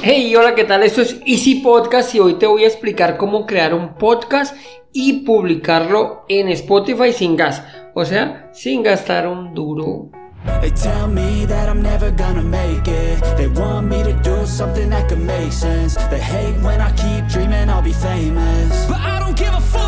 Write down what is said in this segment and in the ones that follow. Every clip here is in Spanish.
Hey, hola, ¿qué tal? Esto es Easy Podcast y hoy te voy a explicar cómo crear un podcast y publicarlo en Spotify sin gas, o sea, sin gastar un duro. They tell me that I'm never gonna make it. They want me to do something that could make sense. They hate when I keep dreaming I'll be famous. But I don't give a fuck, I'ma keep chasing.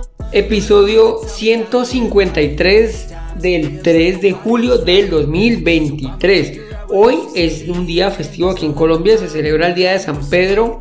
Episodio 153 del 3 de julio del 2023. Hoy es un día festivo aquí en Colombia, se celebra el Día de San Pedro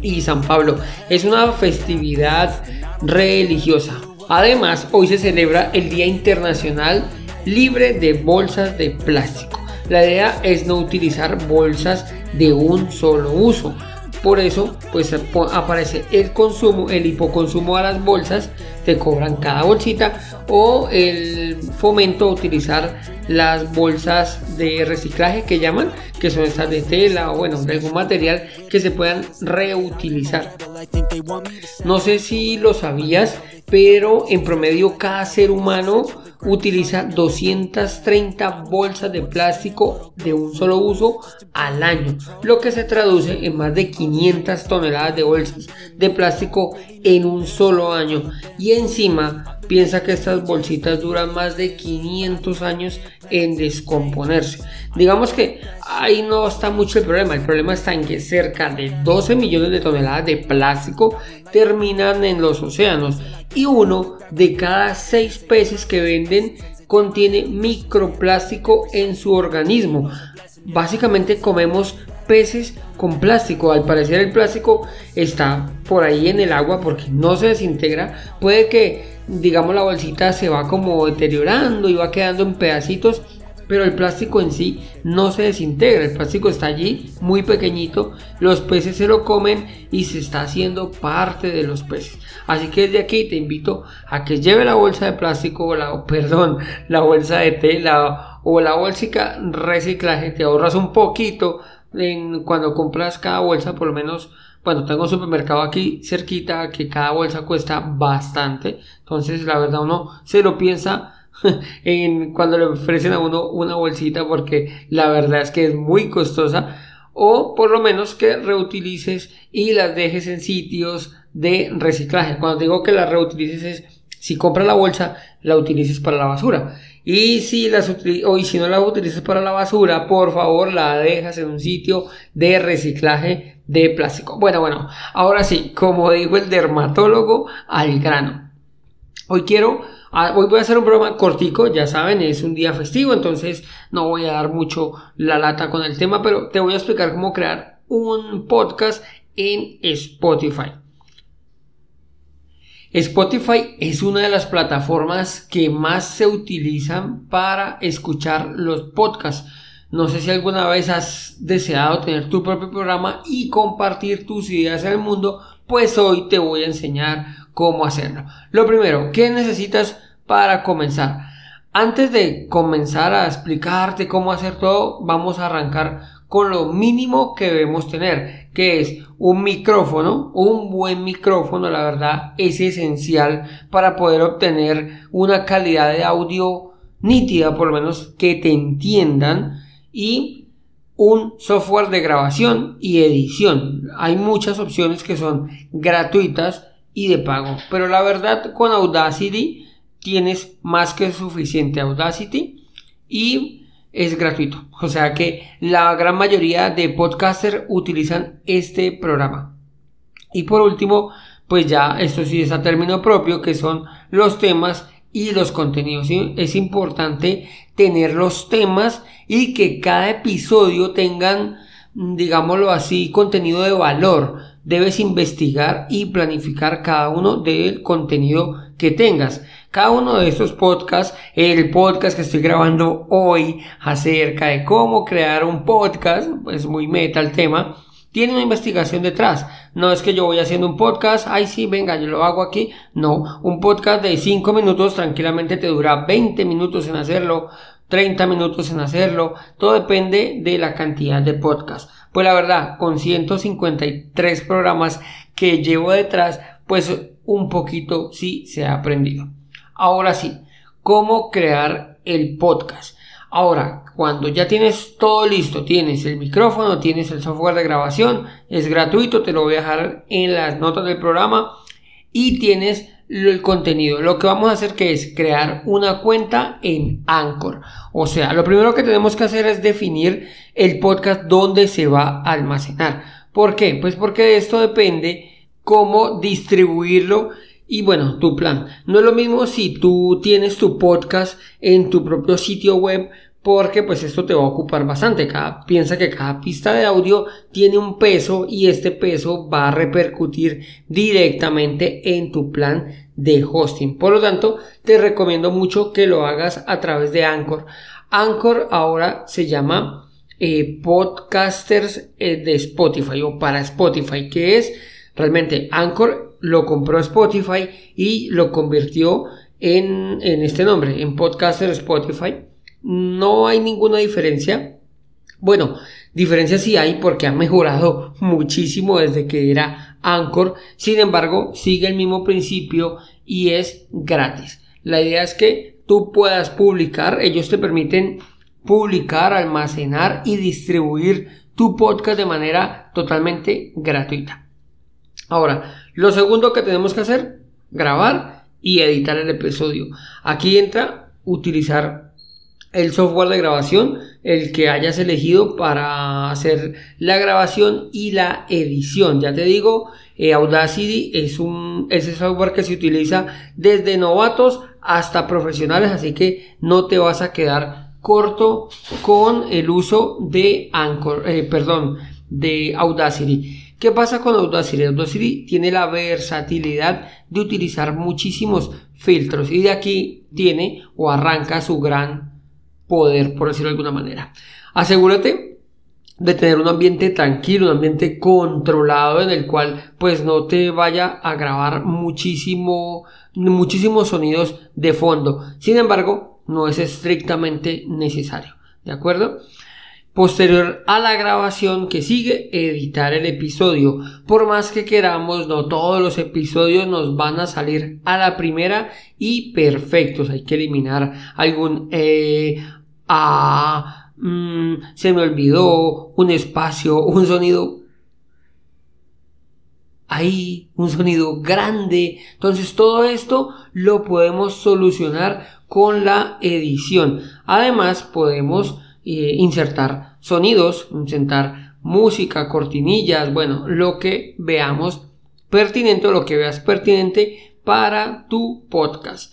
y San Pablo. Es una festividad religiosa. Además, hoy se celebra el Día Internacional Libre de Bolsas de Plástico. La idea es no utilizar bolsas de un solo uso. Por eso, pues aparece el consumo, el hipoconsumo a las bolsas, te cobran cada bolsita, o el fomento a utilizar las bolsas de reciclaje que llaman, que son estas de tela o bueno, de algún material que se puedan reutilizar. No sé si lo sabías, pero en promedio cada ser humano utiliza 230 bolsas de plástico de un solo uso al año, lo que se traduce en más de 500 toneladas de bolsas de plástico en un solo año. Y encima piensa que estas bolsitas duran más de 500 años en descomponerse. Digamos que ahí no está mucho el problema, el problema está en que cerca de 12 millones de toneladas de plástico terminan en los océanos y uno de cada 6 peces que venden contiene microplástico en su organismo. Básicamente comemos peces con plástico. Al parecer el plástico está por ahí en el agua porque no se desintegra. Puede que, digamos, la bolsita se va como deteriorando y va quedando en pedacitos pero el plástico en sí no se desintegra, el plástico está allí muy pequeñito, los peces se lo comen y se está haciendo parte de los peces. Así que desde aquí te invito a que lleve la bolsa de plástico o la, perdón, la bolsa de tela o la bolsica reciclaje, te ahorras un poquito en, cuando compras cada bolsa, por lo menos bueno, tengo un supermercado aquí cerquita que cada bolsa cuesta bastante. Entonces, la verdad, uno se lo piensa en cuando le ofrecen a uno una bolsita porque la verdad es que es muy costosa o por lo menos que reutilices y las dejes en sitios de reciclaje. Cuando digo que las reutilices es si compras la bolsa la utilices para la basura y si las o si no la utilizas para la basura por favor la dejas en un sitio de reciclaje de plástico. Bueno, bueno, ahora sí, como dijo el dermatólogo al grano. Hoy quiero Ah, hoy voy a hacer un programa cortico, ya saben, es un día festivo, entonces no voy a dar mucho la lata con el tema, pero te voy a explicar cómo crear un podcast en Spotify. Spotify es una de las plataformas que más se utilizan para escuchar los podcasts. No sé si alguna vez has deseado tener tu propio programa y compartir tus ideas al mundo, pues hoy te voy a enseñar cómo hacerlo. Lo primero, ¿qué necesitas para comenzar? Antes de comenzar a explicarte cómo hacer todo, vamos a arrancar con lo mínimo que debemos tener, que es un micrófono, un buen micrófono, la verdad, es esencial para poder obtener una calidad de audio nítida, por lo menos que te entiendan, y un software de grabación y edición. Hay muchas opciones que son gratuitas y de pago. Pero la verdad con Audacity tienes más que suficiente Audacity y es gratuito. O sea que la gran mayoría de podcasters utilizan este programa. Y por último, pues ya esto sí es a término propio, que son los temas y los contenidos. Es importante tener los temas y que cada episodio tengan, digámoslo así, contenido de valor debes investigar y planificar cada uno del contenido que tengas. Cada uno de estos podcasts, el podcast que estoy grabando hoy acerca de cómo crear un podcast, es muy meta el tema, tiene una investigación detrás. No es que yo voy haciendo un podcast, ay sí, venga, yo lo hago aquí. No, un podcast de 5 minutos tranquilamente te dura 20 minutos en hacerlo, 30 minutos en hacerlo. Todo depende de la cantidad de podcast. Pues la verdad, con 153 programas que llevo detrás, pues un poquito sí se ha aprendido. Ahora sí, ¿cómo crear el podcast? Ahora, cuando ya tienes todo listo, tienes el micrófono, tienes el software de grabación, es gratuito, te lo voy a dejar en las notas del programa y tienes el contenido. Lo que vamos a hacer que es crear una cuenta en Anchor. O sea, lo primero que tenemos que hacer es definir el podcast donde se va a almacenar. ¿Por qué? Pues porque de esto depende cómo distribuirlo y bueno, tu plan. No es lo mismo si tú tienes tu podcast en tu propio sitio web porque pues esto te va a ocupar bastante. Cada, piensa que cada pista de audio tiene un peso y este peso va a repercutir directamente en tu plan de hosting. Por lo tanto, te recomiendo mucho que lo hagas a través de Anchor. Anchor ahora se llama eh, Podcasters eh, de Spotify o para Spotify, que es realmente Anchor lo compró Spotify y lo convirtió en, este nombre, en Podcaster Spotify. No hay ninguna diferencia. Bueno, diferencia sí hay porque ha mejorado muchísimo desde que era Anchor. Sin embargo, sigue el mismo principio y es gratis. La idea es que tú puedas publicar, ellos te permiten publicar, almacenar y distribuir tu podcast de manera totalmente gratuita. Ahora, lo segundo que tenemos que hacer, grabar y editar el episodio. Aquí entra utilizar el software de grabación, el que hayas elegido para hacer la grabación y la edición. Ya te digo, eh, Audacity es un software que se utiliza desde novatos hasta profesionales, así que no te vas a quedar corto con el uso de Anchor, eh, perdón, de Audacity. ¿Qué pasa con Audacity? Audacity tiene la versatilidad de utilizar muchísimos filtros y de aquí tiene o arranca su gran poder, por decirlo de alguna manera. Asegúrate de tener un ambiente tranquilo, un ambiente controlado en el cual pues no te vaya a grabar muchísimo, muchísimos sonidos de fondo. Sin embargo, no es estrictamente necesario. ¿De acuerdo? Posterior a la grabación que sigue, editar el episodio. Por más que queramos, no todos los episodios nos van a salir a la primera y perfectos. Hay que eliminar algún eh, ah, se me olvidó, un espacio, un sonido ahí, un sonido grande. Entonces todo esto lo podemos solucionar con la edición. Además podemos eh, insertar sonidos, insertar música, cortinillas, bueno, lo que veamos pertinente o lo que veas pertinente para tu podcast.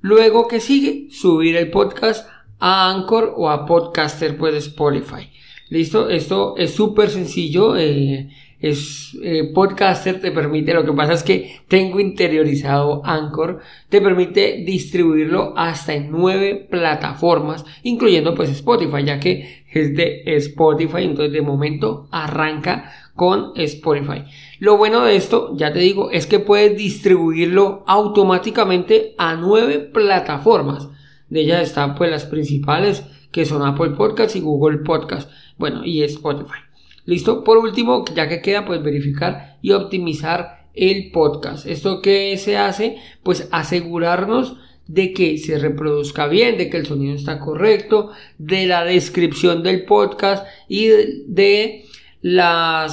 Luego que sigue, subir el podcast a Anchor o a Podcaster pues Spotify. Listo, esto es súper sencillo. Eh, es eh, podcaster te permite, lo que pasa es que tengo interiorizado Anchor, te permite distribuirlo hasta en nueve plataformas, incluyendo pues Spotify, ya que es de Spotify, entonces de momento arranca con Spotify. Lo bueno de esto, ya te digo, es que puedes distribuirlo automáticamente a nueve plataformas. De ellas están pues las principales que son Apple Podcast y Google Podcast. Bueno, y Spotify. Listo. Por último, ya que queda, pues verificar y optimizar el podcast. ¿Esto que se hace? Pues asegurarnos de que se reproduzca bien, de que el sonido está correcto, de la descripción del podcast y de, la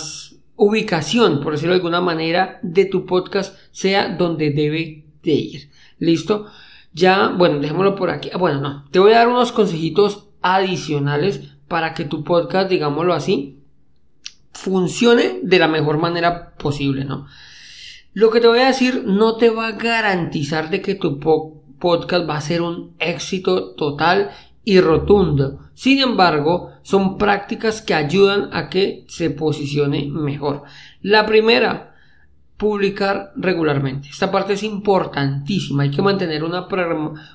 ubicación, por decirlo de alguna manera, de tu podcast sea donde debe de ir. ¿Listo? Ya, bueno, dejémoslo por aquí. Bueno, no, te voy a dar unos consejitos adicionales para que tu podcast, digámoslo así, funcione de la mejor manera posible, ¿no? Lo que te voy a decir no te va a garantizar de que tu podcast va a ser un éxito total y rotundo. Sin embargo, son prácticas que ayudan a que se posicione mejor. La primera, publicar regularmente. Esta parte es importantísima. Hay que mantener una,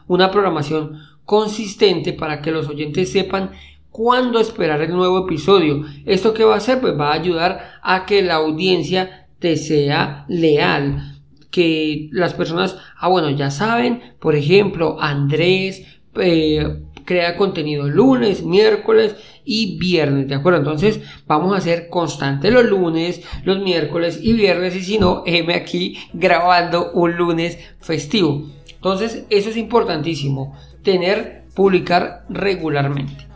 una programación consistente para que los oyentes sepan cuándo esperar el nuevo episodio. ¿Esto qué va a hacer? Pues va a ayudar a que la audiencia te sea leal que las personas, ah bueno, ya saben, por ejemplo, Andrés eh, crea contenido lunes, miércoles y viernes, ¿de acuerdo? Entonces vamos a hacer constante los lunes, los miércoles y viernes y si no, M aquí grabando un lunes festivo. Entonces eso es importantísimo, tener, publicar regularmente.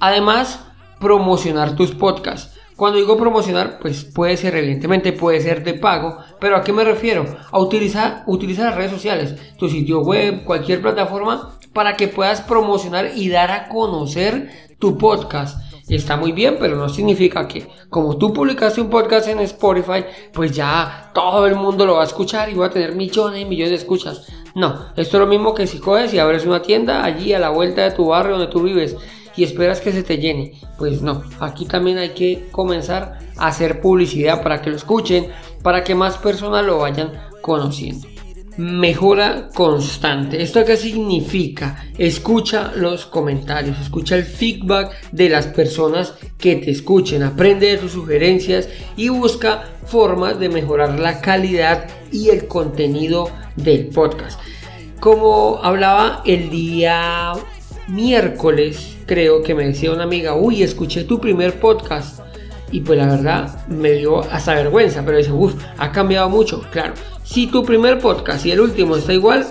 Además, promocionar tus podcasts. Cuando digo promocionar, pues puede ser, evidentemente, puede ser de pago, pero ¿a qué me refiero? A utilizar, utilizar las redes sociales, tu sitio web, cualquier plataforma, para que puedas promocionar y dar a conocer tu podcast. Está muy bien, pero no significa que como tú publicaste un podcast en Spotify, pues ya todo el mundo lo va a escuchar y va a tener millones y millones de escuchas. No, esto es lo mismo que si coges y abres una tienda allí a la vuelta de tu barrio donde tú vives y esperas que se te llene. Pues no, aquí también hay que comenzar a hacer publicidad para que lo escuchen, para que más personas lo vayan conociendo. Mejora constante. ¿Esto qué significa? Escucha los comentarios, escucha el feedback de las personas que te escuchen, aprende de tus sugerencias y busca formas de mejorar la calidad y el contenido del podcast. Como hablaba el día miércoles, creo que me decía una amiga, uy, escuché tu primer podcast. Y pues la verdad me dio hasta vergüenza, pero dice, uff, ha cambiado mucho. Claro, si tu primer podcast y el último está igual,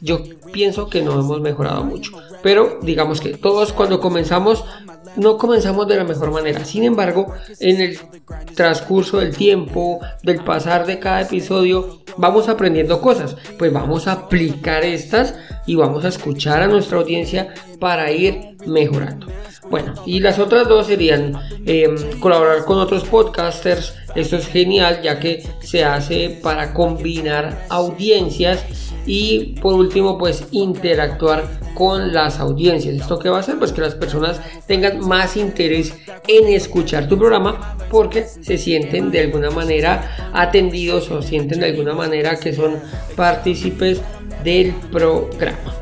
yo pienso que no hemos mejorado mucho. Pero digamos que todos cuando comenzamos no comenzamos de la mejor manera. Sin embargo, en el transcurso del tiempo, del pasar de cada episodio, vamos aprendiendo cosas. Pues vamos a aplicar estas y vamos a escuchar a nuestra audiencia para ir mejorando. Bueno, y las otras dos serían em, colaborar con otros podcasters. Esto es genial ya que se hace para combinar audiencias y por último pues interactuar con las audiencias. ¿Esto qué va a hacer? Pues que las personas tengan más interés en escuchar tu programa porque se sienten de alguna manera atendidos o sienten de alguna manera que son partícipes del programa.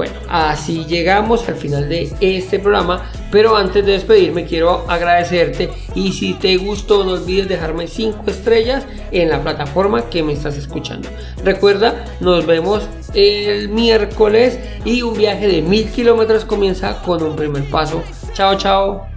Bueno, así llegamos al final de este programa, pero antes de despedirme quiero agradecerte y si te gustó no olvides dejarme 5 estrellas en la plataforma que me estás escuchando. Recuerda, nos vemos el miércoles y un viaje de mil kilómetros comienza con un primer paso. Chao, chao.